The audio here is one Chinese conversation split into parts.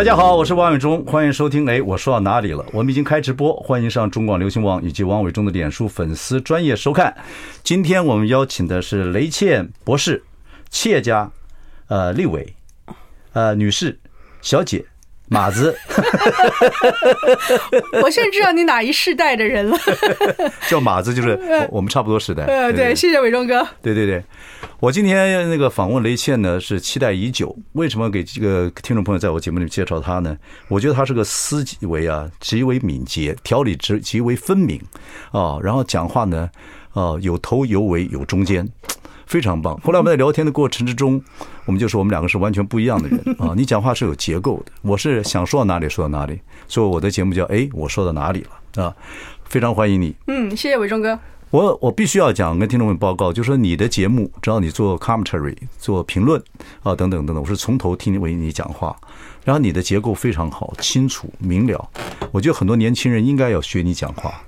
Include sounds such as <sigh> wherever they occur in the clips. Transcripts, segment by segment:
大家好，我是王伟忠，欢迎收听。哎，我说到哪里了？我们已经开直播，欢迎上中广流行网以及王伟忠的脸书粉丝专业收看。今天我们邀请的是雷倩博士、企业家、呃，立伟、呃，女士、小姐。马子，<laughs> 我现在知道你哪一世代的人了。<laughs> 叫马子就是 <laughs> 我们差不多时代。呃，对，谢谢伟忠哥。对对对，我今天那个访问雷倩呢，是期待已久。为什么给这个听众朋友在我节目里面介绍她呢？我觉得她是个思维啊极为敏捷，条理之极为分明啊，然后讲话呢，啊有头有尾有中间。非常棒。后来我们在聊天的过程之中，我们就说我们两个是完全不一样的人 <laughs> 啊。你讲话是有结构的，我是想说到哪里说到哪里，所以我的节目叫哎，我说到哪里了啊？非常欢迎你。嗯，谢谢伟忠哥。我我必须要讲跟听众们报告，就是说你的节目，只要你做 commentary 做评论啊等等等等，我是从头听为你讲话，然后你的结构非常好，清楚明了。我觉得很多年轻人应该要学你讲话。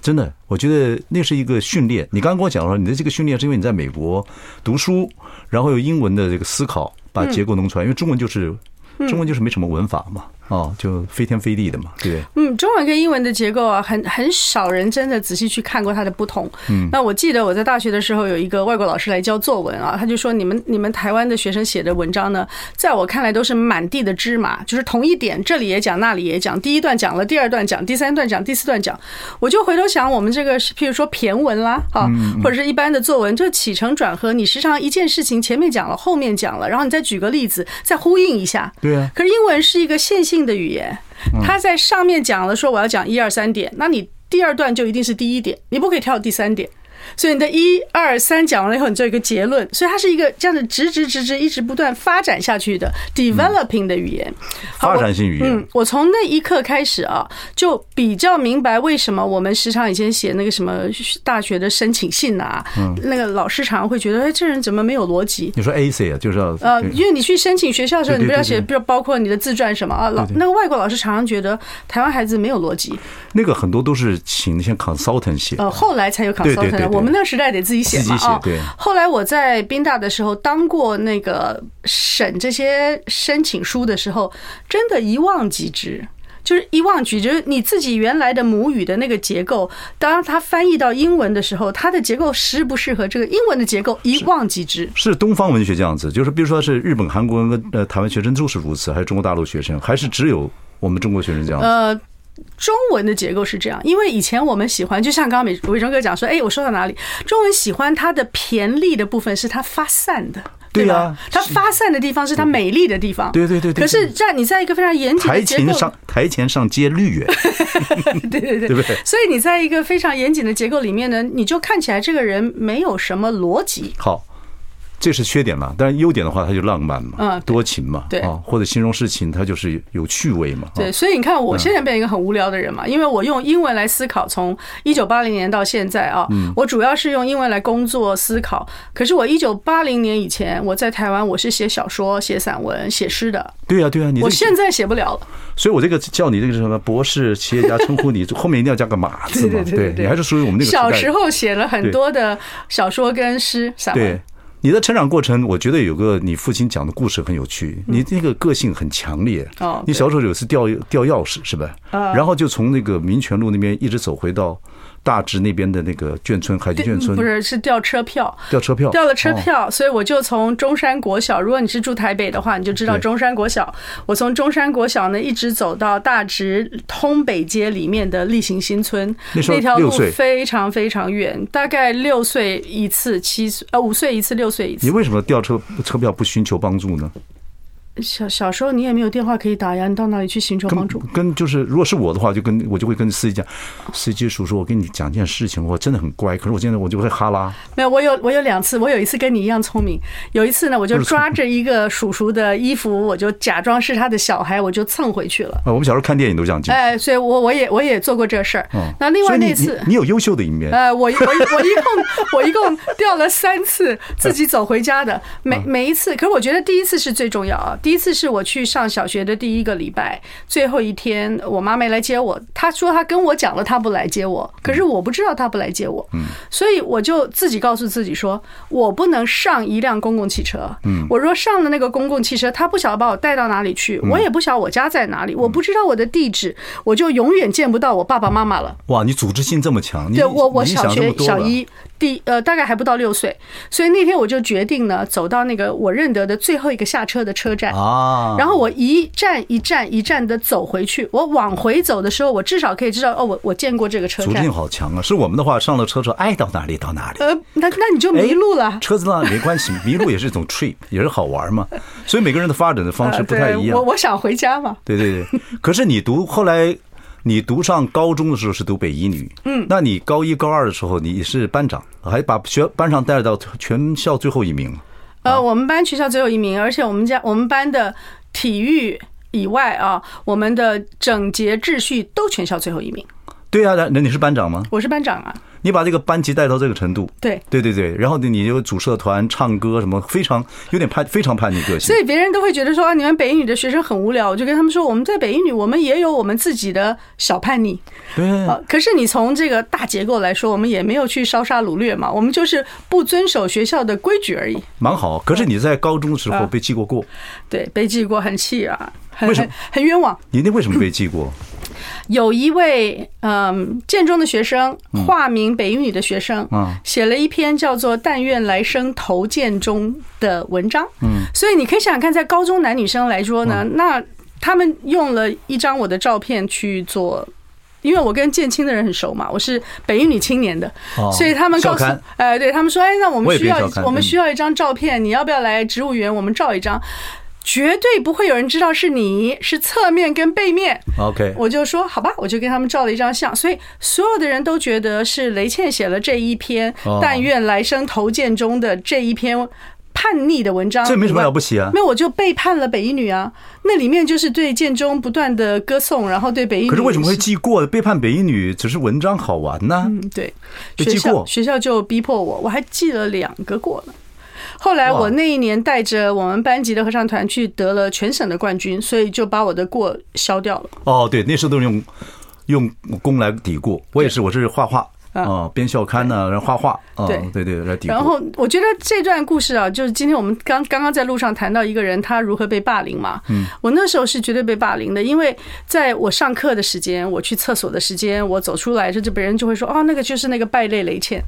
真的，我觉得那是一个训练。你刚刚跟我讲说，你的这个训练是因为你在美国读书，然后有英文的这个思考，把结构弄出来。因为中文就是中文就是没什么文法嘛。哦，就飞天飞地的嘛，对不对？嗯，中文跟英文的结构啊，很很少人真的仔细去看过它的不同。嗯，那我记得我在大学的时候有一个外国老师来教作文啊，他就说，你们你们台湾的学生写的文章呢，在我看来都是满地的芝麻，就是同一点，这里也讲，那里也讲，第一段讲了，第二段讲，第三段讲，第四段讲。我就回头想，我们这个譬如说骈文啦，啊，或者是一般的作文，就起承转合，你时常一件事情前面讲了，后面讲了，然后你再举个例子，再呼应一下。对啊。可是英文是一个线性的语言，他在上面讲了说我要讲一二三点，那你第二段就一定是第一点，你不可以跳到第三点。所以你的一二三讲完了以后，你做一个结论，所以它是一个这样子直直直直一直不断发展下去的 developing 的语言，发展性语言。嗯，我从那一刻开始啊，就比较明白为什么我们时常以前写那个什么大学的申请信啊，那个老师常常会觉得，哎，这人怎么没有逻辑？你说 essay 啊，就是要呃，因为你去申请学校的时候，你不要写，比如包括你的自传什么啊，老那个外国老师常常觉得台湾孩子没有逻辑。那个很多都是请那些 consultant 写，呃，后来才有 consultant。我们那个时代得自己写嘛啊。后来我在宾大的时候当过那个审这些申请书的时候，真的一望即知，就是一望即知，就是你自己原来的母语的那个结构，当它翻译到英文的时候，它的结构适不适合这个英文的结构，一望即知。是东方文学这样子，就是比如说是日本、韩国跟呃台湾学生都是如此，还是中国大陆学生，还是只有我们中国学生这样子？呃。中文的结构是这样，因为以前我们喜欢，就像刚刚伟伟忠哥讲说，哎，我说到哪里？中文喜欢它的骈俪的部分是它发散的，对吧？它发散的地方是它美丽的地方，对对对对。可是，在你在一个非常严谨的台前上台前上接绿园，<laughs> 对对对，对不对？所以你在一个非常严谨的结构里面呢，你就看起来这个人没有什么逻辑。好。这是缺点嘛？但是优点的话，它就浪漫嘛，嗯，多情嘛，对啊，或者形容事情，它就是有趣味嘛。对，所以你看，我现在变成一个很无聊的人嘛，因为我用英文来思考，从一九八零年到现在啊，我主要是用英文来工作思考。可是我一九八零年以前，我在台湾，我是写小说、写散文、写诗的。对啊，对啊，你我现在写不了了。所以我这个叫你这个什么博士、企业家称呼你，<laughs> 后面一定要加个马字嘛。对对对，你还是属于我们那个小时候写了很多的小说跟诗散文。你的成长过程，我觉得有个你父亲讲的故事很有趣。你那个个性很强烈。哦，你小时候有次掉掉钥匙是吧？啊，然后就从那个民权路那边一直走回到。大直那边的那个眷村，海军眷村，不是，是调车票，调车票，调了车票，所以我就从中山国小。如果你是住台北的话，你就知道中山国小。我从中山国小呢，一直走到大直通北街里面的例行新村，那条路非常非常远，大概六岁一次，七岁呃五岁一次，六岁一次。你为什么调车车票不寻求帮助呢？小小时候你也没有电话可以打呀，你到哪里去寻求帮助？跟就是，如果是我的话，就跟我就会跟司机讲，司机叔叔，我跟你讲件事情，我真的很乖，可是我现在我就会哈拉。没有，我有我有两次，我有一次跟你一样聪明，有一次呢，我就抓着一个叔叔的衣服，我就假装是他的小孩，我就蹭回去了。啊，我们小时候看电影都这样。哎，所以我我也我也做过这事儿。那另外那次你有优秀的一面。呃，我我我一共我一共掉了三次，自己走回家的，每每一次，可是我觉得第一次是最重要啊，第一次是我去。上小学的第一个礼拜，最后一天，我妈没来接我。她说她跟我讲了，她不来接我，可是我不知道她不来接我。嗯，所以我就自己告诉自己说，我不能上一辆公共汽车。嗯，我若上了那个公共汽车，他不晓得把我带到哪里去，我也不晓得我家在哪里，我不知道我的地址，我就永远见不到我爸爸妈妈了。哇，你组织性这么强！对我，我小学小一。第呃，大概还不到六岁，所以那天我就决定呢，走到那个我认得的最后一个下车的车站啊，然后我一站一站一站的走回去。我往回走的时候，我至少可以知道哦，我我见过这个车站。组织性好强啊！是我们的话，上了车说，爱，到哪里到哪里。呃，那那你就迷路了。车子呢没关系，迷路也是一种 trip，也是好玩嘛。所以每个人的发展的方式不太一样。我我想回家嘛。对对对，可是你读后来。你读上高中的时候是读北一女，嗯，那你高一高二的时候你是班长，还把学班上带到全校最后一名。呃，我们班全校最后一名，而且我们家我们班的体育以外啊，我们的整洁秩序都全校最后一名。对啊，那你是班长吗？我是班长啊。你把这个班级带到这个程度，对对对对，然后你就组社团、唱歌什么，非常有点叛，非常叛逆个性。所以别人都会觉得说啊，你们北一女的学生很无聊。我就跟他们说，我们在北一女，我们也有我们自己的小叛逆。对。可是你从这个大结构来说，我们也没有去烧杀掳掠嘛，我们就是不遵守学校的规矩而已。蛮好。可是你在高中的时候被记过过？对，被记过，很气啊。为什么？很冤枉。你那为什么被记过？有一位嗯建中的学生，化名北一女的学生，写了一篇叫做《但愿来生投建中》的文章。嗯，所以你可以想想看，在高中男女生来说呢，那他们用了一张我的照片去做，因为我跟建青的人很熟嘛，我是北一女青年的，所以他们告诉，哎，对他们说，哎，那我们需要我们需要一张照片，你要不要来植物园？我们照一张。绝对不会有人知道是你，是侧面跟背面。OK，我就说好吧，我就跟他们照了一张相，所以所有的人都觉得是雷倩写了这一篇“但愿来生投剑中”的这一篇叛逆的文章。这没什么了不起啊！没有，我就背叛了北一女啊。那里面就是对剑中不断的歌颂，然后对北一女。可是为什么会记过？背叛北一女只是文章好玩呢？嗯，对，学校学校就逼迫我，我还记了两个过呢。后来我那一年带着我们班级的合唱团去得了全省的冠军，所以就把我的过消掉了。哦，对，那时候都是用用功来抵过。我也是，我是画画。啊，编校刊呢，然后画画，对对对，然后我觉得这段故事啊，就是今天我们刚刚刚在路上谈到一个人他如何被霸凌嘛。嗯，我那时候是绝对被霸凌的，因为在我上课的时间，我去厕所的时间，我走出来，这这别人就会说，哦，那个就是那个败类雷倩。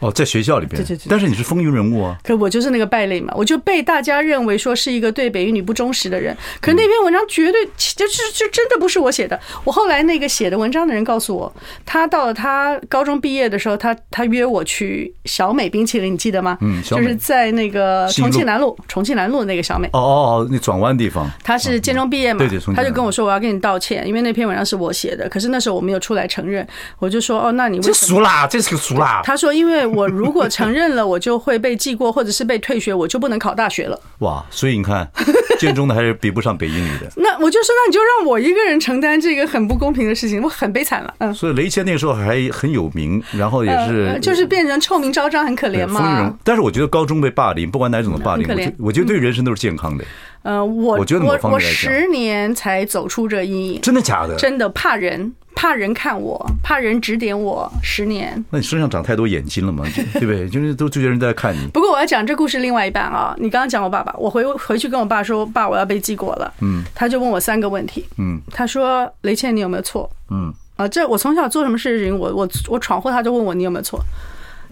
哦，在学校里边，对对对。但是你是风云人物啊。可我就是那个败类嘛，我就被大家认为说是一个对北语女不忠实的人。可那篇文章绝对就是就真的不是我写的。我后来那个写的文章的人告诉我，他到了他高中毕业的时候，他他约我去小美冰淇淋，你记得吗？嗯，就是在那个重庆南路，重庆南路那个小美。哦哦哦，那转弯地方。他是建中毕业嘛？对对。他就跟我说，我要跟你道歉，因为那篇文章是我写的。可是那时候我没有出来承认，我就说哦，那你为什么？这俗啦，这是个俗啦。<laughs> 他说，因为我如果承认了，我就会被记过，或者是被退学，我就不能考大学了。哇，所以你看，<laughs> 建中的还是比不上北英语的。那我就说，那你就让我一个人承担这个很不公平的事情，我很悲惨了。嗯。所以雷谦那个时候还很有名，然后也是。就是变成臭名昭彰，很可怜嘛。但是我觉得高中被霸凌，不管哪种的霸凌，我觉我觉得对人生都是健康的。呃，我我觉得我我十年才走出这阴影。真的假的？真的怕人，怕人看我，怕人指点我。十年。那你身上长太多眼睛了吗？<laughs> 对不对？就是都觉得人在看你。不过我要讲这故事另外一半啊。你刚刚讲我爸爸，我回回去跟我爸说，爸，我要被记过了。嗯。他就问我三个问题。嗯。他说：“雷倩，你有没有错？”嗯。啊，这我从小做什么事情，我我我闯祸，他就问我你有没有错。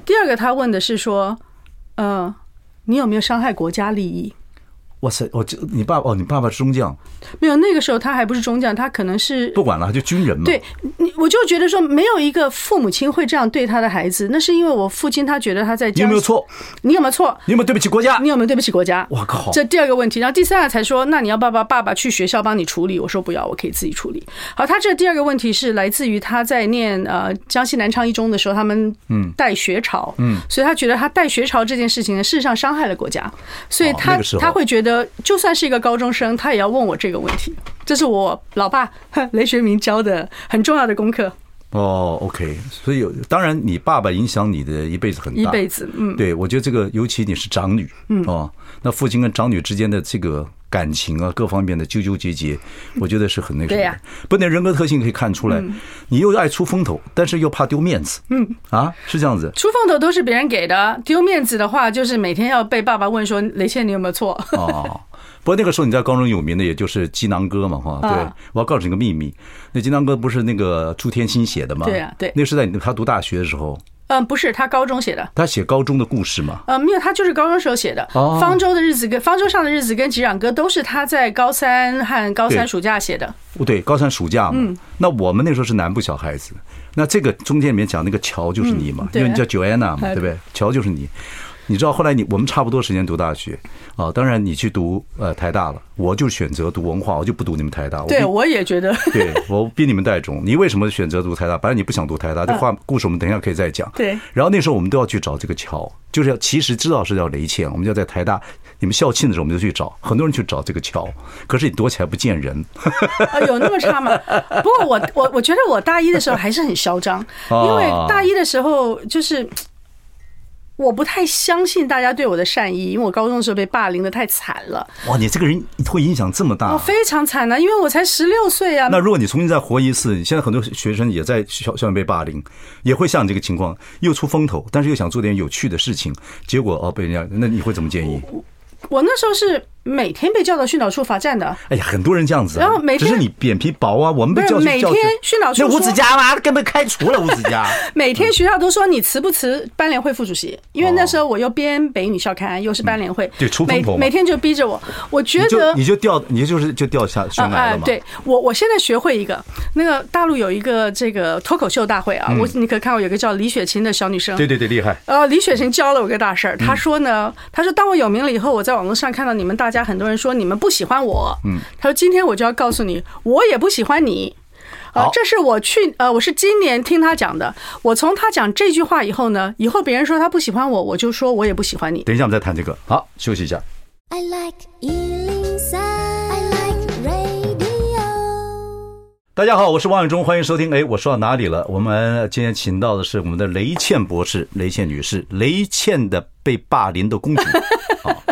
第二个，他问的是说，嗯，你有没有伤害国家利益？哇塞！我就你爸哦，你爸爸是中将，没有那个时候他还不是中将，他可能是不管了，就军人嘛。对，你我就觉得说，没有一个父母亲会这样对他的孩子，那是因为我父亲他觉得他在。你有没有错？你有没有错？你有没有对不起国家？你有没有对不起国家？我靠！这第二个问题，然后第三个才说，那你要爸爸爸爸去学校帮你处理？我说不要，我可以自己处理。好，他这第二个问题是来自于他在念呃江西南昌一中的时候，他们嗯带学潮，嗯，所以他觉得他带学潮这件事情呢，事实上伤害了国家，所以他他会觉得就算是一个。高中生，他也要问我这个问题，这是我老爸雷学明教的很重要的功课。哦，OK，所以当然你爸爸影响你的一辈子很大，一辈子，嗯，对，我觉得这个尤其你是长女，嗯，哦，那父亲跟长女之间的这个感情啊，各方面的纠纠结结，<laughs> 我觉得是很那个，对呀，不，那人格特性可以看出来，你又爱出风头，但是又怕丢面子，嗯，啊，是这样子，出风头都是别人给的，丢面子的话，就是每天要被爸爸问说雷倩你有没有错？哦。不过那个时候你在高中有名的也就是鸡囊哥嘛，哈，对，我要告诉你个秘密，那鸡囊哥不是那个朱天心写的吗？对啊，对，那是在他读大学的时候。嗯，不是，他高中写的。他写高中的故事吗？嗯，没有，他就是高中时候写的。方舟的日子跟方舟上的日子跟吉壤歌都是他在高三和高三暑假写的。不对，高三暑假嘛。嗯。那我们那时候是南部小孩子，那这个中间里面讲那个乔就是你嘛，因为你叫 Joanna 嘛，对不对？乔就是你。你知道后来你我们差不多时间读大学啊，当然你去读呃台大了，我就选择读文化，我就不读你们台大。对，我也觉得。<laughs> 对，我比你们带种。你为什么选择读台大？本来你不想读台大，这话故事我们等一下可以再讲。对。然后那时候我们都要去找这个桥，就是要其实知道是叫雷倩，我们就要在台大你们校庆的时候我们就去找，很多人去找这个桥，可是你躲起来不见人。啊，<laughs> 有那么差吗？<laughs> 不过我我我觉得我大一的时候还是很嚣张，因为大一的时候就是。我不太相信大家对我的善意，因为我高中的时候被霸凌的太惨了。哇，你这个人会影响这么大？我非常惨啊，因为我才十六岁啊。那如果你重新再活一次，现在很多学生也在校校园被霸凌，也会像你这个情况，又出风头，但是又想做点有趣的事情，结果哦被人家，那你会怎么建议？我，我那时候是。每天被叫到训导处罚站的，哎呀，很多人这样子。然后每天，只是你脸皮薄啊，我们被叫去。每天训导处说，那吴子嘉嘛，根本开除了吴子嘉。<laughs> 每天学校都说你辞不辞班联会副主席？因为那时候我又编北女校刊，又是班联会，对，出风头。每天就逼着我，我觉得你就掉，你就是就掉下悬崖了嘛。对我，我现在学会一个，那个大陆有一个这个脱口秀大会啊，我你可看过有个叫李雪琴的小女生，对对对，厉害。呃，李雪琴教了我个大事儿，她说呢，她说当我有名了以后，我在网络上看到你们大家很多人说你们。不喜欢我，嗯，他说今天我就要告诉你，我也不喜欢你，啊，这是我去呃，我是今年听他讲的。我从他讲这句话以后呢，以后别人说他不喜欢我，我就说我也不喜欢你。等一下我们再谈这个，好，休息一下。I like 大家好，我是王永忠，欢迎收听。哎，我说到哪里了？我们今天请到的是我们的雷倩博士，雷倩女士，雷倩的被霸凌的公主。<laughs> 好。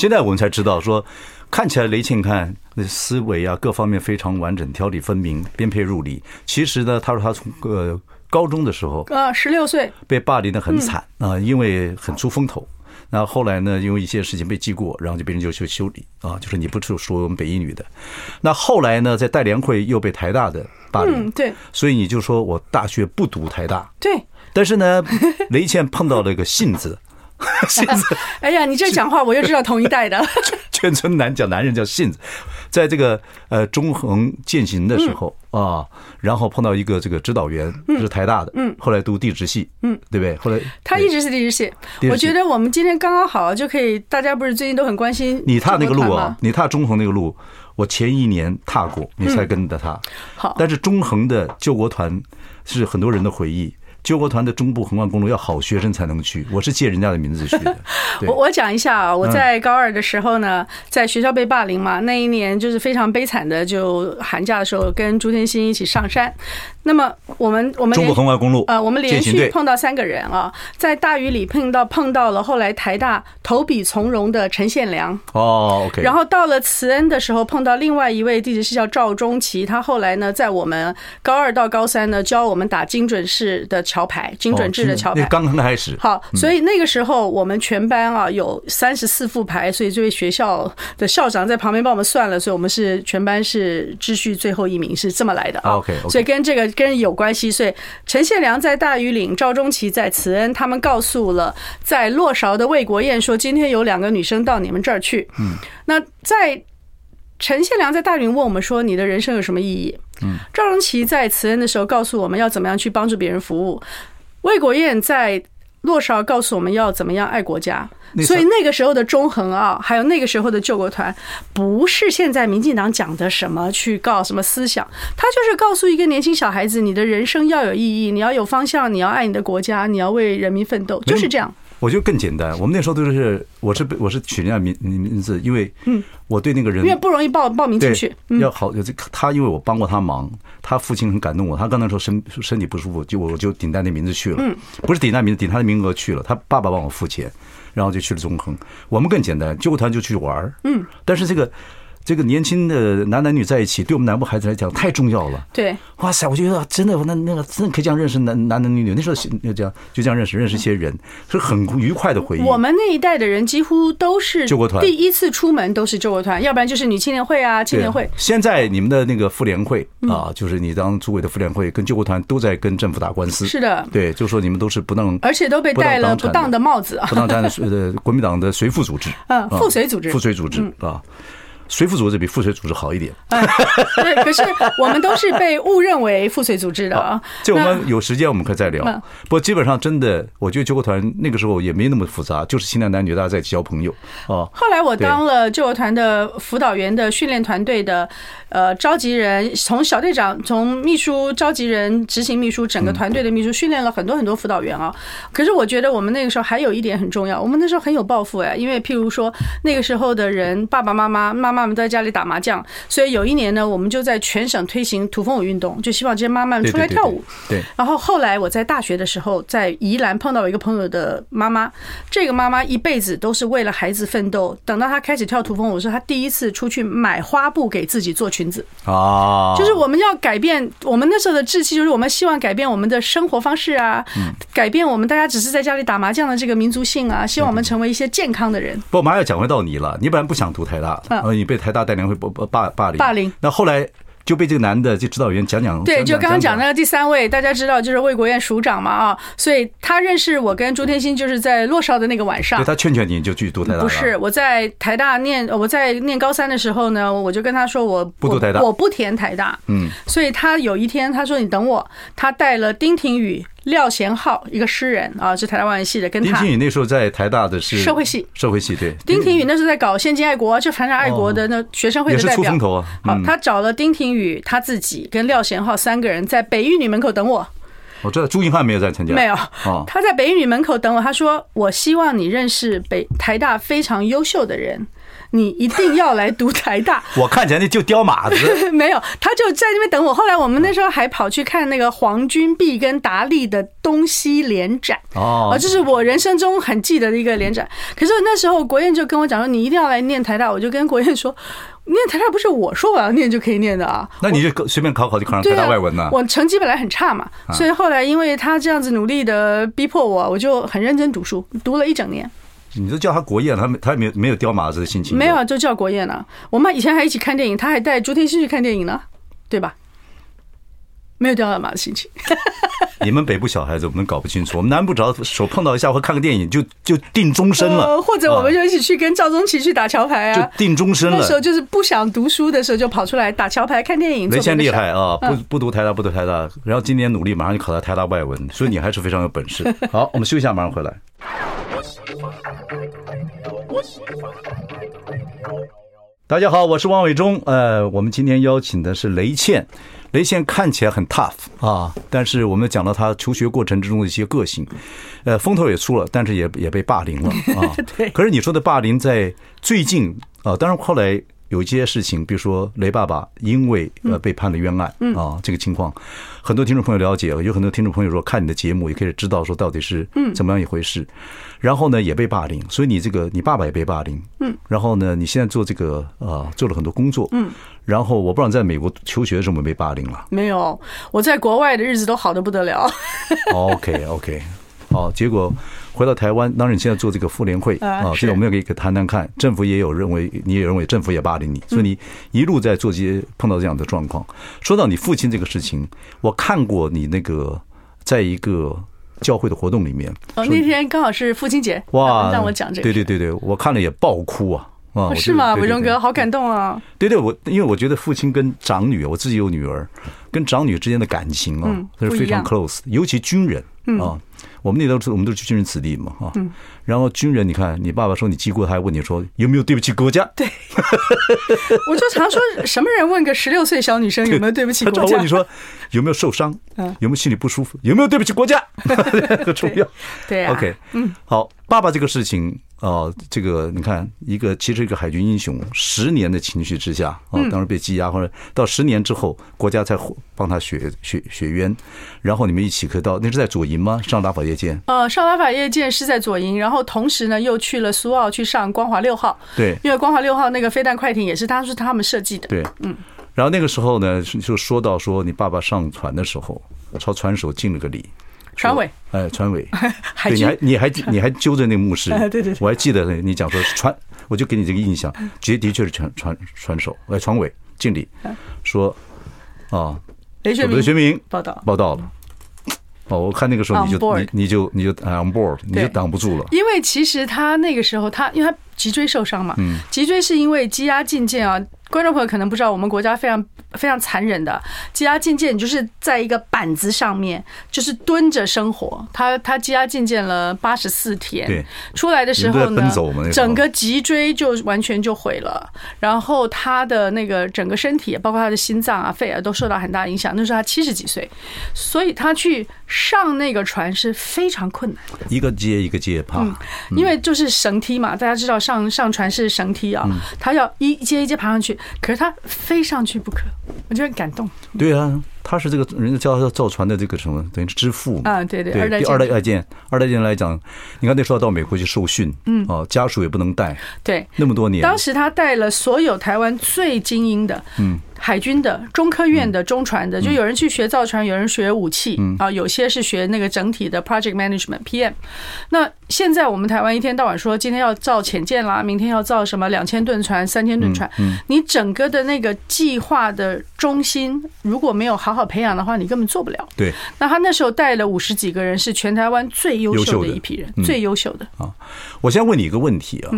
现在我们才知道，说看起来雷倩看那思维啊，各方面非常完整，条理分明，编配入理。其实呢，他说他从呃高中的时候啊，十六岁被霸凌的很惨啊，因为很出风头。那后来呢，因为一些事情被记过，然后就被人就去修理啊，就是你不是说我们北一女的。那后来呢，在代联会又被台大的霸凌，对，所以你就说我大学不读台大，对。但是呢，雷倩碰到了一个性子。信子，<laughs> 哎呀，你这讲话我又知道同一代的。<laughs> 全村男讲男人叫杏子，在这个呃中横践行的时候啊，然后碰到一个这个指导员，是台大的，嗯，后来读地质系，嗯，对不对？后来他一直是地质系。我觉得我们今天刚刚好就可以，大家不是最近都很关心你踏那个路啊？你踏中横那个路，我前一年踏过，你才跟着他。好，但是中横的救国团是很多人的回忆。救国团的中部横贯公路要好学生才能去，我是借人家的名字去的。<laughs> 我我讲一下啊，我在高二的时候呢，在学校被霸凌嘛，那一年就是非常悲惨的，就寒假的时候跟朱天心一起上山。那么我们我们中国横贯公路呃，我们连续碰到三个人啊，在大雨里碰到碰到了后来台大投笔从戎的陈宪良。哦，OK，然后到了慈恩的时候碰到另外一位地质系叫赵中奇，他后来呢在我们高二到高三呢教我们打精准式的桥牌，精准制的桥牌。刚刚开始。好，所以那个时候我们全班啊有三十四副牌，所以这位学校的校长在旁边帮我们算了，所以我们是全班是秩序最后一名，是这么来的啊，OK，所以跟这个。跟人有关系，所以陈宪良在大余岭，赵中奇在慈恩，他们告诉了在洛韶的魏国燕说，今天有两个女生到你们这儿去。嗯，那在陈宪良在大禹岭问我们说，你的人生有什么意义？嗯，赵中奇在慈恩的时候告诉我们要怎么样去帮助别人服务，魏国燕在。洛少告诉我们要怎么样爱国家，所以那个时候的中横啊，还有那个时候的救国团，不是现在民进党讲的什么去告什么思想，他就是告诉一个年轻小孩子，你的人生要有意义，你要有方向，你要爱你的国家，你要为人民奋斗，就是这样。我觉得更简单。我们那时候都是，我是我是取人家名名字，因为嗯，我对那个人因为不容易报报名进去，要好有这他，因为我帮过他忙，他父亲很感动我。他刚才说身身体不舒服，就我就顶他那名字去了，嗯，不是顶戴名字，顶他的名额去了。他爸爸帮我付钱，然后就去了中横。我们更简单，救国团就去玩，嗯，但是这个。这个年轻的男男女在一起，对我们南部孩子来讲太重要了。对，哇塞，我觉得真的，那那个真的可以这样认识男男男女女。那时候就这样就这样认识认识一些人，是很愉快的回忆。我们那一代的人几乎都是救国团，第一次出门都是救国团，要不然就是女青年会啊，青年会。现在你们的那个妇联会啊，就是你当主委的妇联会跟救国团都在跟政府打官司。是的，对，就说你们都是不能，而且都被戴了不当的帽子啊，不当的呃国民党的随附组织，嗯，附随组织，附随组织啊。随附组织比附随组织好一点，对，可是我们都是被误认为附随组织的啊。这我们有时间我们可以再聊。不过基本上真的，我觉得救国团那个时候也没那么复杂，就是青年男女大家在一起交朋友啊。后来我当了救国团的辅导员的训练团队的呃召集人，从小队长、从秘书、召集人、执行秘书，整个团队的秘书，训练了很多很多辅导员啊。可是我觉得我们那个时候还有一点很重要，我们那时候很有抱负哎，因为譬如说那个时候的人，爸爸妈妈妈妈。妈妈们在家里打麻将，所以有一年呢，我们就在全省推行土风舞运动，就希望这些妈妈们出来跳舞。对。然后后来我在大学的时候，在宜兰碰到一个朋友的妈妈，这个妈妈一辈子都是为了孩子奋斗。等到她开始跳土风舞的时候，她第一次出去买花布给自己做裙子。哦。就是我们要改变我们那时候的志气，就是我们希望改变我们的生活方式啊，改变我们大家只是在家里打麻将的这个民族性啊，希望我们成为一些健康的人。不，马上要讲回到你了，你本来不想读台大，嗯，你被台大带领会霸霸霸凌，霸凌。那后来就被这个男的就指导员讲讲。对，就刚刚讲那个第三位，大家知道就是魏国院署长嘛啊，所以他认识我跟朱天心就是在洛少的那个晚上。对，他劝劝你就去读台大。不是，我在台大念，我在念高三的时候呢，我就跟他说我不读台大，我不填台大。嗯，所以他有一天他说你等我，他带了丁廷宇。廖贤浩，一个诗人啊，是台大外文系的，跟他。丁廷宇那时候在台大的是社会系，社会系对。丁廷宇那时候在搞先进爱国，就反正爱国的那学生会的代表。也是出风头啊。好，他找了丁廷宇，他自己跟廖贤浩三个人在北一女门口等我。我知道朱云汉没有在参加，没有。他在北一女门口等我，他说：“我希望你认识北台大非常优秀的人。”你一定要来读台大。<laughs> 我看起来那就雕马子。<laughs> 没有，他就在那边等我。后来我们那时候还跑去看那个黄君璧跟达利的东西联展。哦，这是我人生中很记得的一个联展。可是那时候国彦就跟我讲说，你一定要来念台大。我就跟国彦说，念台大不是我说我要念就可以念的啊。那你就随便考考就考上台大外文了。我成绩本来很差嘛，所以后来因为他这样子努力的逼迫我，我就很认真读书，读了一整年。你都叫他国宴，他没他也没有没有刁马子的心情。没有，就叫国宴了。我们以前还一起看电影，他还带朱天心去看电影呢，对吧？没有刁马的心情。<laughs> 你们北部小孩子我们搞不清楚，我们南部只要手碰到一下或看个电影就就定终身了。或者我们就一起去跟赵宗奇去打桥牌啊，就定终身了。那时候就是不想读书的时候，就跑出来打桥牌、看电影。雷先厉害啊！不不读台大，不读台大，然后今年努力，马上就考到台大外文，所以你还是非常有本事。<laughs> 好，我们休息一下，马上回来。大家好，我是王伟忠。呃，我们今天邀请的是雷倩。雷倩看起来很 tough 啊，但是我们讲到他求学过程之中的一些个性，呃，风头也出了，但是也也被霸凌了 <laughs> 啊。对。可是你说的霸凌在最近啊，当然后来。有一些事情，比如说雷爸爸因为呃被判了冤案啊，这个情况，很多听众朋友了解，有很多听众朋友说看你的节目也可以知道说到底是怎么样一回事。然后呢，也被霸凌，所以你这个你爸爸也被霸凌，嗯，然后呢，你现在做这个啊，做了很多工作，嗯，然后我不知道你在美国求学的时候有没有被霸凌了？没有，我在国外的日子都好的不得了。OK OK，好，结果回到台湾，当然你现在做这个妇联会啊，现在我们要给一个谈谈看。政府也有认为，你也认为政府也霸凌你，所以你一路在做这些碰到这样的状况。说到你父亲这个事情，我看过你那个在一个教会的活动里面，哦，那天刚好是父亲节，哇，让我讲这个，对对对对，我看了也爆哭啊。啊，是吗？伟忠哥，好感动啊！对对，我因为我觉得父亲跟长女，我自己有女儿，跟长女之间的感情啊，都是非常 close，尤其军人啊，我们那都是我们都是军人子弟嘛，哈。然后军人，你看你爸爸说你记过，他还问你说有没有对不起国家？对，<laughs> 我就常说什么人问个十六岁小女生有没有对不起国家？他问你说有没有受伤？有没有心里不舒服？有没有对不起国家？<laughs> 很重要。对，OK，嗯，好，爸爸这个事情。哦，这个你看，一个其实一个海军英雄，十年的情绪之下啊，当时被羁押，或者到十年之后，国家才帮他雪雪雪冤，然后你们一起可到那是在左营吗？上达法业舰？呃，上达法业舰是在左营，然后同时呢又去了苏澳去上光华六号。对，因为光华六号那个飞弹快艇也是当时他们设计的。对，嗯。然后那个时候呢，就说到说你爸爸上船的时候，朝船首敬了个礼。船尾，哎，船尾，<laughs> 对，你还你还你还揪着那个牧师，<laughs> 对对，我还记得你讲说船，我就给你这个印象，的的确是船船船首，哎，船尾敬礼，说啊，雷学雷学明报道。报道了，哦，我看那个时候你就你你就你就 on board，你就挡不住了，因为其实他那个时候他因为他脊椎受伤嘛，嗯，脊椎是因为积压进腱啊。观众朋友可能不知道，我们国家非常非常残忍的。羁押进舰，就是在一个板子上面，就是蹲着生活。他他羁押进舰了八十四天，对，出来的时候呢，整个脊椎就完全就毁了，然后他的那个整个身体，包括他的心脏啊、肺啊，都受到很大影响。那时候他七十几岁，所以他去上那个船是非常困难的，一个接一个接爬，因为就是绳梯嘛，大家知道上上船是绳梯啊，他要一阶一阶爬上去。可是他非上去不可，我就很感动。对啊，他是这个人家叫他造船的这个什么，等于是之父啊。对对，对，第二代爱舰，二代舰来讲，你看那时候到美国去受训，嗯，哦，家属也不能带，对，那么多年，当时他带了所有台湾最精英的，嗯。海军的、中科院的、中船的，就有人去学造船，有人学武器啊，有些是学那个整体的 project management PM。那现在我们台湾一天到晚说今天要造潜舰啦，明天要造什么两千吨船、三千吨船，你整个的那个计划的中心如果没有好好培养的话，你根本做不了。对。那他那时候带了五十几个人，是全台湾最优秀的一批人，最优秀的。啊，我先问你一个问题啊，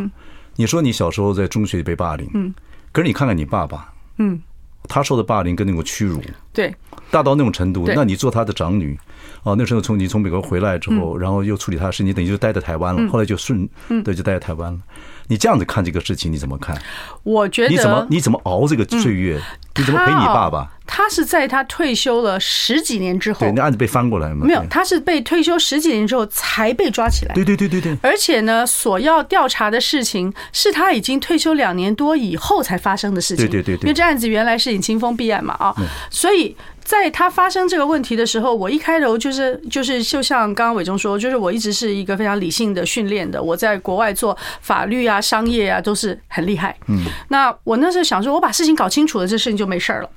你说你小时候在中学被霸凌，嗯，可是你看看你爸爸，嗯。他受的霸凌跟那种屈辱，对，大到那种程度。那你做他的长女，哦，那时候从你从美国回来之后，然后又处理他的事，你等于就待在台湾了。后来就顺，对，就待在台湾了。你这样子看这个事情，你怎么看？我觉得你怎么你怎么熬这个岁月？你怎么陪你爸爸？他是在他退休了十几年之后，对，那案子被翻过来吗？没有，他是被退休十几年之后才被抓起来。对对对对对。而且呢，所要调查的事情是他已经退休两年多以后才发生的事情。对对对对。因为这案子原来是尹清风弊案嘛啊，所以。在他发生这个问题的时候，我一开头就是就是就像刚刚伟忠说，就是我一直是一个非常理性的训练的。我在国外做法律啊、商业啊都是很厉害。嗯，那我那时候想说，我把事情搞清楚了，这事情就没事儿了。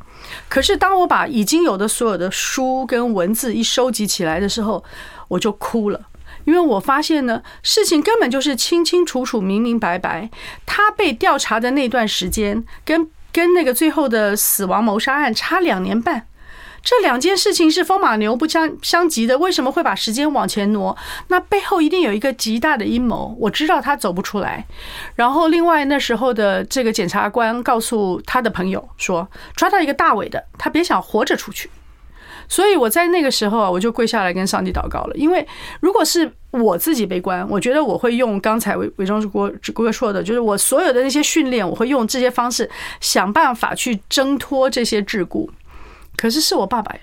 可是当我把已经有的所有的书跟文字一收集起来的时候，我就哭了，因为我发现呢，事情根本就是清清楚楚、明明白白。他被调查的那段时间，跟跟那个最后的死亡谋杀案差两年半。这两件事情是风马牛不相相及的，为什么会把时间往前挪？那背后一定有一个极大的阴谋，我知道他走不出来。然后，另外那时候的这个检察官告诉他的朋友说，抓到一个大尾的，他别想活着出去。所以我在那个时候啊，我就跪下来跟上帝祷告了。因为如果是我自己被关，我觉得我会用刚才伟伟忠哥哥说的，就是我所有的那些训练，我会用这些方式想办法去挣脱这些桎梏。可是是我爸爸呀，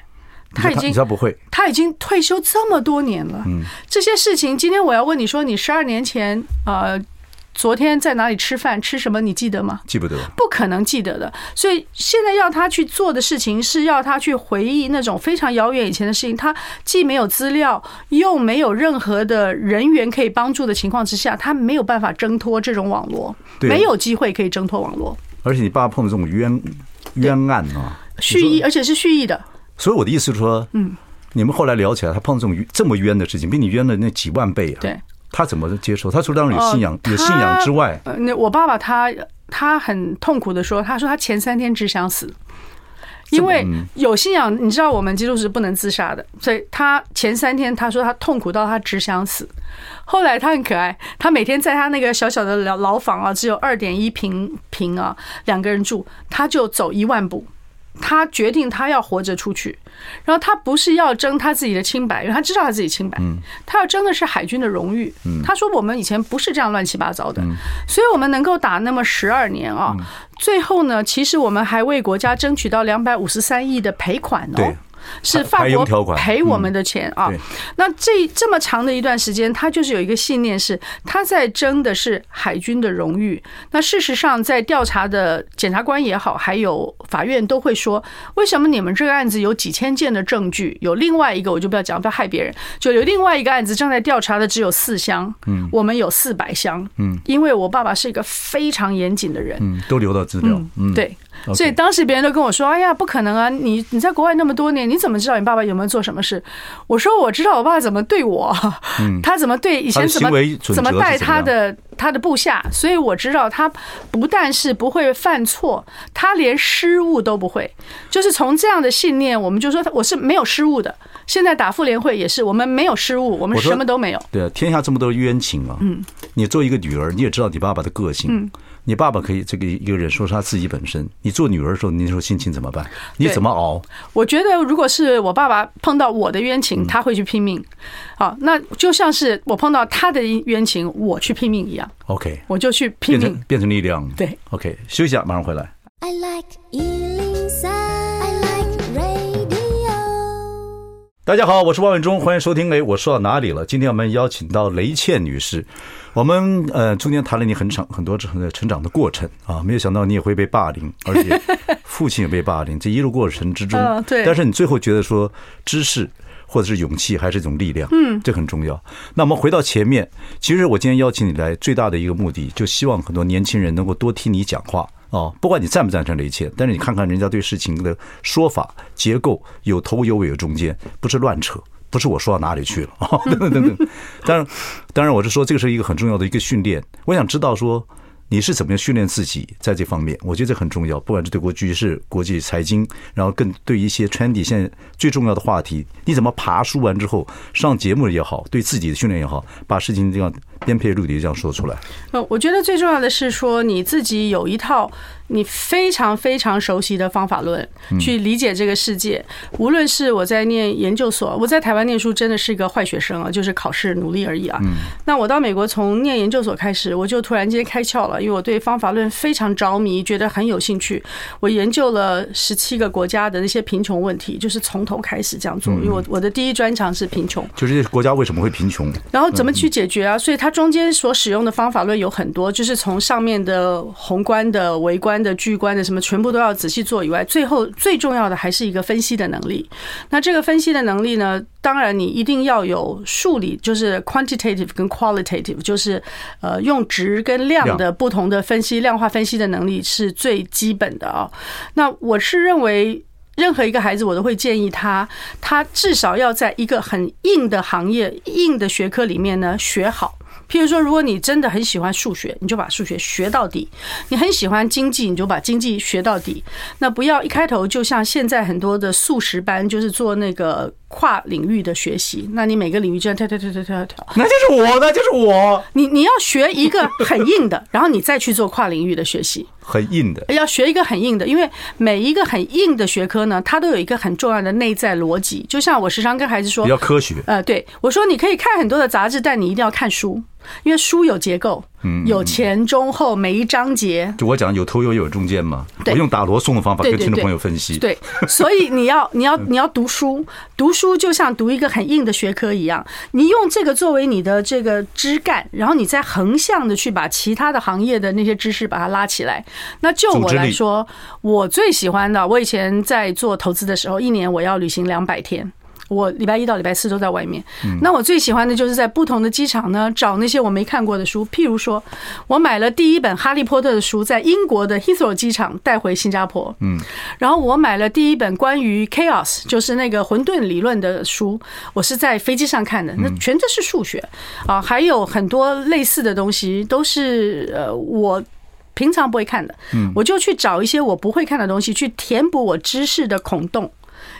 他已经不会，他已经退休这么多年了。嗯，这些事情，今天我要问你说，你十二年前呃，昨天在哪里吃饭，吃什么，你记得吗？记不得，不可能记得的。所以现在要他去做的事情，是要他去回忆那种非常遥远以前的事情。他既没有资料，又没有任何的人员可以帮助的情况之下，他没有办法挣脱这种网络，没有机会可以挣脱网络。而且你爸碰到这种冤冤案啊。蓄意，而且是蓄意的。所以我的意思是说，嗯，你们后来聊起来，他碰到这种这么冤的事情，比你冤了那几万倍啊。对，他怎么接受？他除了当然有信仰，有信仰之外，那我爸爸他他很痛苦的说，他说他前三天只想死。因为有信仰，你知道我们基督徒是不能自杀的，所以他前三天他说他痛苦到他只想死。后来他很可爱，他每天在他那个小小的牢牢房啊，只有二点一平平啊，两个人住，他就走一万步。他决定他要活着出去，然后他不是要争他自己的清白，因为他知道他自己清白，他要争的是海军的荣誉。他说我们以前不是这样乱七八糟的，所以我们能够打那么十二年啊，最后呢，其实我们还为国家争取到两百五十三亿的赔款哦。是法国赔我们的钱啊！那这这么长的一段时间，他就是有一个信念，是他在争的是海军的荣誉。那事实上，在调查的检察官也好，还有法院都会说，为什么你们这个案子有几千件的证据，有另外一个我就不要讲，不要害别人，就有另外一个案子正在调查的只有四箱，嗯，我们有四百箱，嗯，因为我爸爸是一个非常严谨的人，嗯，都留到资料，嗯，对。所以当时别人都跟我说：“哎呀，不可能啊！你你在国外那么多年，你怎么知道你爸爸有没有做什么事？”我说：“我知道我爸爸怎么对我，他怎么对以前怎么怎么带他的他的部下，所以我知道他不但是不会犯错，他连失误都不会。就是从这样的信念，我们就说我是没有失误的。现在打妇联会也是，我们没有失误，我们什么都没有。对啊，天下这么多冤情啊！嗯，你作为一个女儿，你也知道你爸爸的个性。嗯。你爸爸可以这个一个人说是他自己本身，你做女儿的时候，你那时候心情怎么办？你怎么熬？我觉得如果是我爸爸碰到我的冤情，他会去拼命。好，那就像是我碰到他的冤情，我去拼命一样。OK，我就去拼命，变成力量。对，OK，休息一下，马上回来。I like 103, I like 大家好，我是王伟忠，欢迎收听。哎，我说到哪里了？今天我们邀请到雷倩女士。我们呃中间谈了你很长很多成成长的过程啊，没有想到你也会被霸凌，而且父亲也被霸凌，这一路过程之中，对，但是你最后觉得说知识或者是勇气还是一种力量，嗯，这很重要。那我们回到前面，其实我今天邀请你来最大的一个目的，就希望很多年轻人能够多听你讲话啊，不管你赞不赞成这一切，但是你看看人家对事情的说法结构有头有尾有中间，不是乱扯。不是我说到哪里去了啊？<laughs> <laughs> 等等等等，当然，当然，我是说这个是一个很重要的一个训练。我想知道说你是怎么样训练自己在这方面，我觉得这很重要。不管是对国局势、国际财经，然后更对一些 trendy 现在最重要的话题，你怎么爬书完之后上节目也好，对自己的训练也好，把事情这样颠沛流离这样说出来。呃，我觉得最重要的是说你自己有一套。你非常非常熟悉的方法论去理解这个世界。无论是我在念研究所，我在台湾念书真的是一个坏学生啊，就是考试努力而已啊。那我到美国从念研究所开始，我就突然间开窍了，因为我对方法论非常着迷，觉得很有兴趣。我研究了十七个国家的那些贫穷问题，就是从头开始这样做。因为我我的第一专长是贫穷，就是国家为什么会贫穷，然后怎么去解决啊？所以它中间所使用的方法论有很多，就是从上面的宏观的、微观的。巨观的什么全部都要仔细做以外，最后最重要的还是一个分析的能力。那这个分析的能力呢，当然你一定要有数理，就是 quantitative 跟 qualitative，就是呃用值跟量的不同的分析，量化分析的能力是最基本的啊。那我是认为，任何一个孩子，我都会建议他，他至少要在一个很硬的行业、硬的学科里面呢学好。譬如说，如果你真的很喜欢数学，你就把数学学到底；你很喜欢经济，你就把经济学到底。那不要一开头就像现在很多的速食班，就是做那个跨领域的学习。那你每个领域就要跳跳跳跳跳跳，那就是我，那就是我。你你要学一个很硬的，然后你再去做跨领域的学习。很硬的，要学一个很硬的，因为每一个很硬的学科呢，它都有一个很重要的内在逻辑。就像我时常跟孩子说，比较科学。呃，对，我说你可以看很多的杂志，但你一定要看书，因为书有结构。有前中后每一章节，就我讲有头有尾有中间嘛。我用打罗宋的方法跟听众朋友分析。对，所以 <laughs> 你要你要你要读书，读书就像读一个很硬的学科一样，你用这个作为你的这个枝干，然后你再横向的去把其他的行业的那些知识把它拉起来。那就我来说，我最喜欢的，我以前在做投资的时候，一年我要旅行两百天。我礼拜一到礼拜四都在外面。那我最喜欢的就是在不同的机场呢，找那些我没看过的书。譬如说，我买了第一本《哈利波特》的书，在英国的 Heathrow 机场带回新加坡。嗯，然后我买了第一本关于 Chaos，就是那个混沌理论的书，我是在飞机上看的。那全都是数学啊，还有很多类似的东西，都是呃我。平常不会看的，我就去找一些我不会看的东西，去填补我知识的孔洞。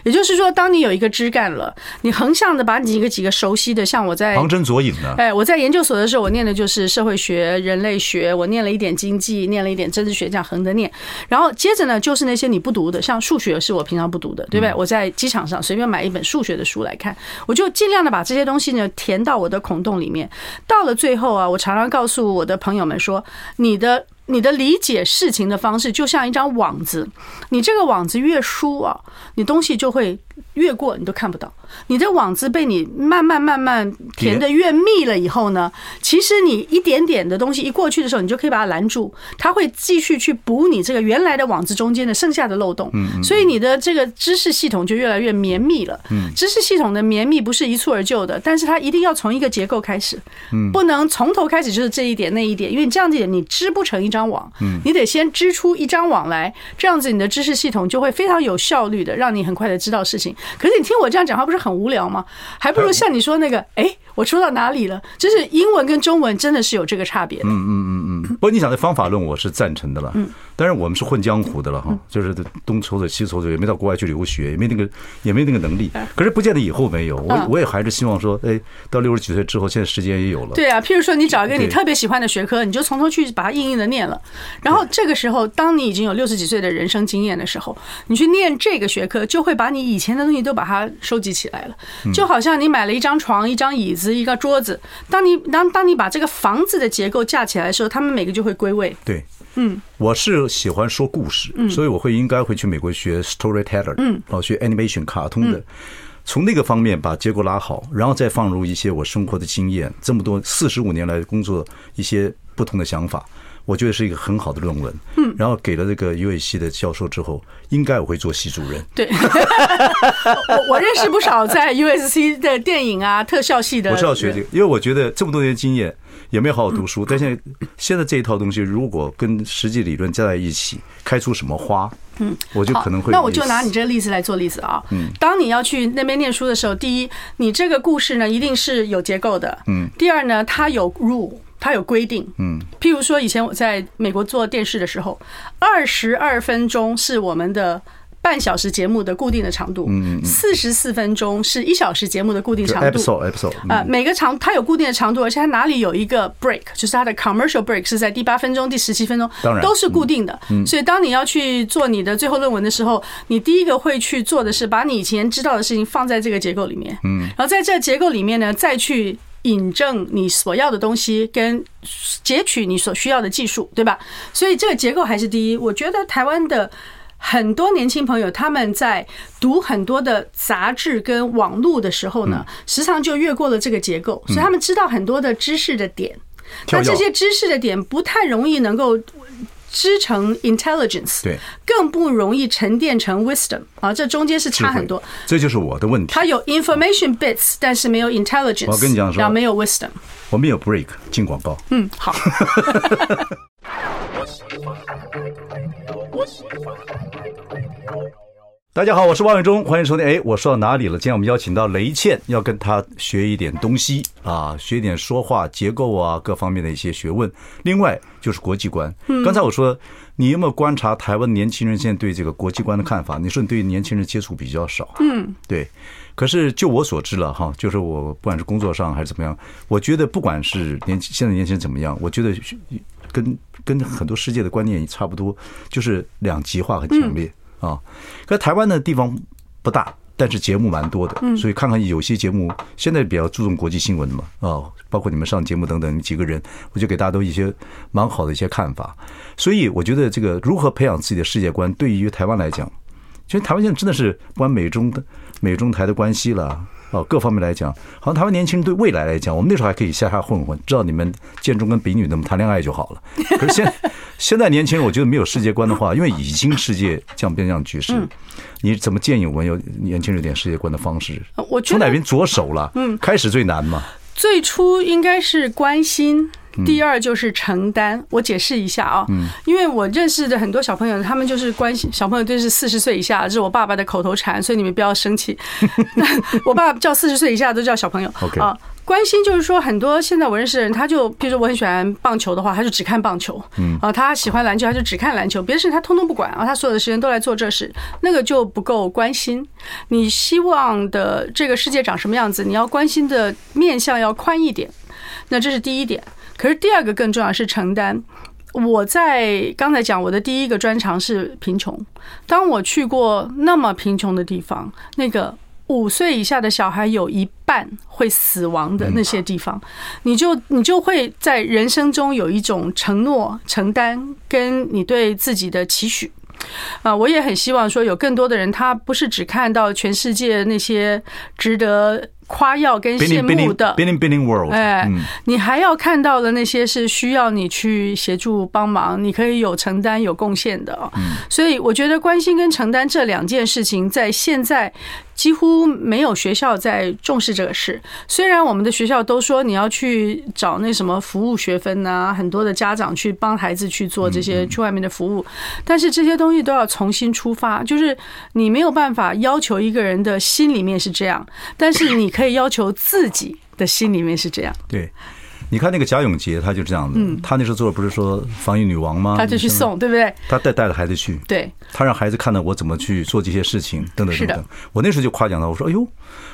也就是说，当你有一个枝干了，你横向的把你几个几个熟悉的，像我在旁征左引呢。哎，我在研究所的时候，我念的就是社会学、人类学，我念了一点经济，念了一点政治学，这样横着念。然后接着呢，就是那些你不读的，像数学是我平常不读的，对不对？我在机场上随便买一本数学的书来看，我就尽量的把这些东西呢填到我的孔洞里面。到了最后啊，我常常告诉我的朋友们说，你的。你的理解事情的方式就像一张网子，你这个网子越疏啊，你东西就会越过，你都看不到。你的网子被你慢慢慢慢填的越密了以后呢，其实你一点点的东西一过去的时候，你就可以把它拦住，它会继续去补你这个原来的网子中间的剩下的漏洞。嗯所以你的这个知识系统就越来越绵密了。嗯知识系统的绵密不是一蹴而就的，但是它一定要从一个结构开始，不能从头开始就是这一点那一点，因为这样子你织不成一张网。嗯你得先织出一张网来，这样子你的知识系统就会非常有效率的让你很快的知道事情。可是你听我这样讲话不是很无聊吗？还不如像你说那个，哎，我说到哪里了？就是英文跟中文真的是有这个差别。嗯嗯嗯嗯。不过你讲的方法论我是赞成的了。嗯。但是我们是混江湖的了哈，就是东抽的西抽的，也没到国外去留学，也没那个也没那个能力。可是不见得以后没有。我我也还是希望说，哎，到六十几岁之后，现在时间也有了。对啊，譬如说你找一个你特别喜欢的学科，你就从头去把它硬硬的念了。然后这个时候，当你已经有六十几岁的人生经验的时候，你去念这个学科，就会把你以前的东西都把它收集起来了。就好像你买了一张床、一张椅子、一个桌子，当你当当你把这个房子的结构架起来的时候，他们每个就会归位。对，嗯，我是喜欢说故事，所以我会应该会去美国学 storyteller，嗯，哦，学 animation 卡通的，从那个方面把结构拉好，然后再放入一些我生活的经验，这么多四十五年来工作一些不同的想法。我觉得是一个很好的论文，嗯，然后给了这个 USC 的教授之后，应该我会做系主任。对，<laughs> 我我认识不少在 USC 的电影啊特效系的。我是要学这个，因为我觉得这么多年经验也没有好好读书，但现在现在这一套东西如果跟实际理论加在一起，开出什么花，嗯，我就可能会。那我就拿你这个例子来做例子啊，嗯，当你要去那边念书的时候，第一，你这个故事呢一定是有结构的，嗯，第二呢，它有 rule。它有规定，嗯，譬如说，以前我在美国做电视的时候，二十二分钟是我们的半小时节目的固定的长度，嗯，四十四分钟是一小时节目的固定长度，episode episode 啊，每个长它有固定的长度，而且它哪里有一个 break，就是它的 commercial break 是在第八分钟、第十七分钟，当然都是固定的，嗯，所以当你要去做你的最后论文的时候，你第一个会去做的是把你以前知道的事情放在这个结构里面，嗯，然后在这结构里面呢，再去。引证你所要的东西，跟截取你所需要的技术，对吧？所以这个结构还是第一。我觉得台湾的很多年轻朋友，他们在读很多的杂志跟网络的时候呢，时常就越过了这个结构，所以他们知道很多的知识的点，那这些知识的点不太容易能够。织成 intelligence，对，更不容易沉淀成 wisdom 啊，这中间是差很多。这就是我的问题。它有 information bits，但是没有 intelligence。我跟你讲说，没有 wisdom。我们有 break 进广告。嗯，好。大家好，我是王伟忠，欢迎收听。哎，我说到哪里了？今天我们邀请到雷倩，要跟她学一点东西啊，学一点说话结构啊，各方面的一些学问。另外就是国际观。刚才我说，你有没有观察台湾年轻人现在对这个国际观的看法？你说你对年轻人接触比较少，嗯，对。可是就我所知了哈，就是我不管是工作上还是怎么样，我觉得不管是年现在年轻人怎么样，我觉得跟跟很多世界的观念也差不多，就是两极化很强烈。啊，可台湾的地方不大，但是节目蛮多的，所以看看有些节目现在比较注重国际新闻嘛，啊，包括你们上节目等等几个人，我就给大家都一些蛮好的一些看法。所以我觉得这个如何培养自己的世界观，对于台湾来讲，其实台湾现在真的是不管美中的美中台的关系了，哦，各方面来讲，好像台湾年轻人对未来来讲，我们那时候还可以瞎瞎混混，知道你们建中跟丙女那么谈恋爱就好了。可是现 <laughs> 现在年轻人，我觉得没有世界观的话，因为已经世界这样变这样局势，你怎么建议我们有年轻人有点世界观的方式？我从哪边着手了？嗯，开始最难嘛。最初应该是关心。第二就是承担，我解释一下啊，因为我认识的很多小朋友，他们就是关心小朋友，都是四十岁以下，这是我爸爸的口头禅，所以你们不要生气。<laughs> 我爸爸叫四十岁以下都叫小朋友啊。关心就是说，很多现在我认识的人，他就比如说我很喜欢棒球的话，他就只看棒球，嗯啊，他喜欢篮球，他就只看篮球，别的事他通通不管啊，他所有的时间都来做这事，那个就不够关心。你希望的这个世界长什么样子？你要关心的面向要宽一点，那这是第一点。可是第二个更重要是承担。我在刚才讲我的第一个专长是贫穷。当我去过那么贫穷的地方，那个五岁以下的小孩有一半会死亡的那些地方，你就你就会在人生中有一种承诺、承担，跟你对自己的期许。啊，我也很希望说有更多的人，他不是只看到全世界那些值得。夸耀跟羡慕的，哎，你还要看到的那些是需要你去协助帮忙，你可以有承担有贡献的。所以我觉得关心跟承担这两件事情，在现在几乎没有学校在重视这个事。虽然我们的学校都说你要去找那什么服务学分呐，很多的家长去帮孩子去做这些去外面的服务，但是这些东西都要重新出发，就是你没有办法要求一个人的心里面是这样，但是你可以。可以要求自己的心里面是这样。对，你看那个贾永杰，他就这样子。他那时候做的不是说防疫女王吗？他就去送，对不对？他带带着孩子去。对，他让孩子看到我怎么去做这些事情，等等等等。我那时候就夸奖他，我说：“哎呦。”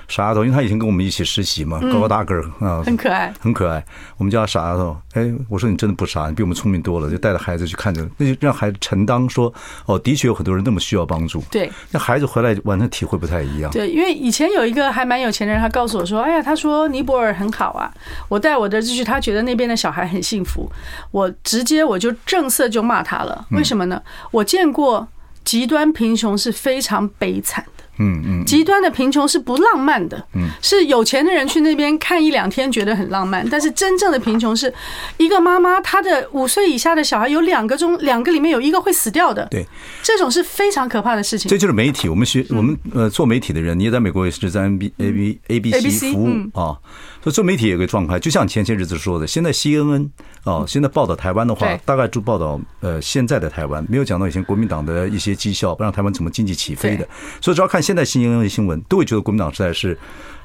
傻丫头，因为他以前跟我们一起实习嘛，高高大个儿啊，很可爱，很可爱。我们叫他傻丫头。哎，我说你真的不傻，你比我们聪明多了。就带着孩子去看着，那就让孩子承担说，哦，的确有很多人那么需要帮助。对，那孩子回来完全体会不太一样。对，因为以前有一个还蛮有钱的人，他告诉我说，哎呀，他说尼泊尔很好啊，我带我的儿子去，他觉得那边的小孩很幸福。我直接我就正色就骂他了，为什么呢？我见过极端贫穷是非常悲惨。嗯嗯，极端的贫穷是不浪漫的，嗯，是有钱的人去那边看一两天觉得很浪漫，但是真正的贫穷是一个妈妈她的五岁以下的小孩有两个中两个里面有一个会死掉的，对，这种是非常可怕的事情。这就是媒体，我们学我们呃做媒体的人，你也在美国也是在 N B A B A B C 服务啊。所以做媒体有个状态，就像前些日子说的，现在 CNN 啊，现在报道台湾的话，大概就报道呃现在的台湾，没有讲到以前国民党的一些绩效，不让台湾怎么经济起飞的。所以只要看现在 CNN 的新闻，都会觉得国民党实在是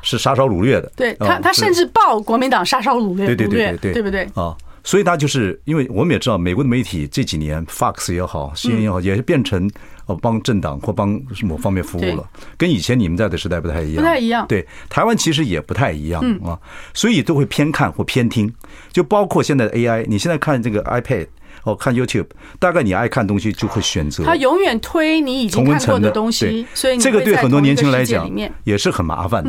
是杀烧掳掠的。对他，他甚至报国民党杀烧掳掠，对对对对，对不对啊？所以他就是因为我们也知道，美国的媒体这几年 Fox 也好，CNN 也好，也是变成。哦，帮政党或帮某方面服务了，跟以前你们在的时代不太一样。不太一样。对，台湾其实也不太一样啊，所以都会偏看或偏听。就包括现在的 AI，你现在看这个 iPad，哦，看 YouTube，大概你爱看东西就会选择。他永远推你已经看过的东西，所以这个对很多年轻人来讲也是很麻烦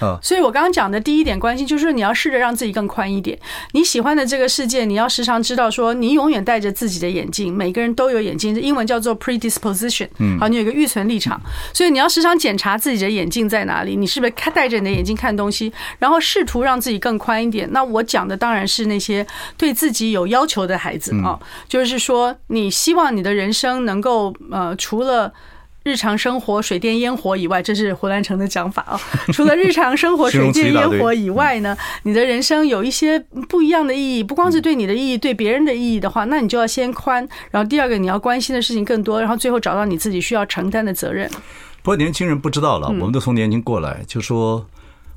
的。所以，我刚刚讲的第一点关心，就是你要试着让自己更宽一点。你喜欢的这个世界，你要时常知道说，你永远戴着自己的眼镜。每个人都有眼镜，英文叫做 predisposition。好，你有一个预存立场，所以你要时常检查自己的眼镜在哪里。你是不是看戴着你的眼镜看东西，然后试图让自己更宽一点？那我讲的当然是那些对自己有要求的孩子啊，就是说，你希望你的人生能够呃，除了。日常生活水电烟火以外，这是胡兰成的讲法啊。<laughs> 除了日常生活水电烟火以外呢，<laughs> 你的人生有一些不一样的意义，不光是对你的意义，对别人的意义的话，那你就要先宽。然后第二个，你要关心的事情更多，然后最后找到你自己需要承担的责任。不过年轻人不知道了，我们都从年轻过来，就说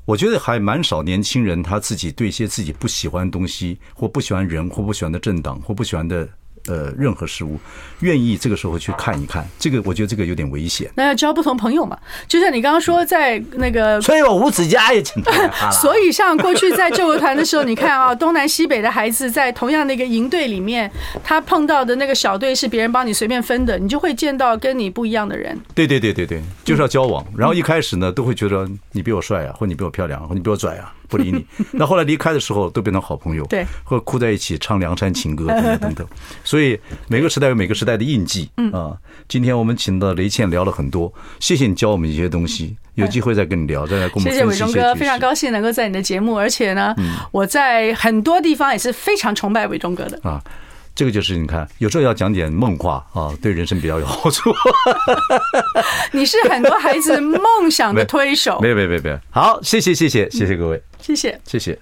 我觉得还蛮少年轻人他自己对一些自己不喜欢的东西，或不喜欢人，或不喜欢的政党，或不喜欢的。呃，任何事物愿意这个时候去看一看，这个我觉得这个有点危险。那要交不同朋友嘛？就像你刚刚说，在那个，所以我吴子嘉也请他。所以像过去在救国团的时候，你看啊，<laughs> 东南西北的孩子在同样的一个营队里面，他碰到的那个小队是别人帮你随便分的，你就会见到跟你不一样的人。对对对对对，就是要交往。然后一开始呢，都会觉得你比我帅啊，或你比我漂亮，或你比我拽啊。不理你。<laughs> 那后来离开的时候，都变成好朋友，对，或哭在一起唱梁山情歌等等等等。所以每个时代有每个时代的印记。嗯啊，今天我们请到雷倩聊了很多，谢谢你教我们一些东西。有机会再跟你聊，再来跟我们。谢谢伟忠哥，非常高兴能够在你的节目，而且呢，我在很多地方也是非常崇拜伟忠哥的啊。这个就是你看，有时候要讲点梦话啊，对人生比较有好处。<laughs> 你是很多孩子梦想的 <laughs> 推手。没有没有没有没有。好，谢谢谢谢谢谢各位，谢谢谢谢。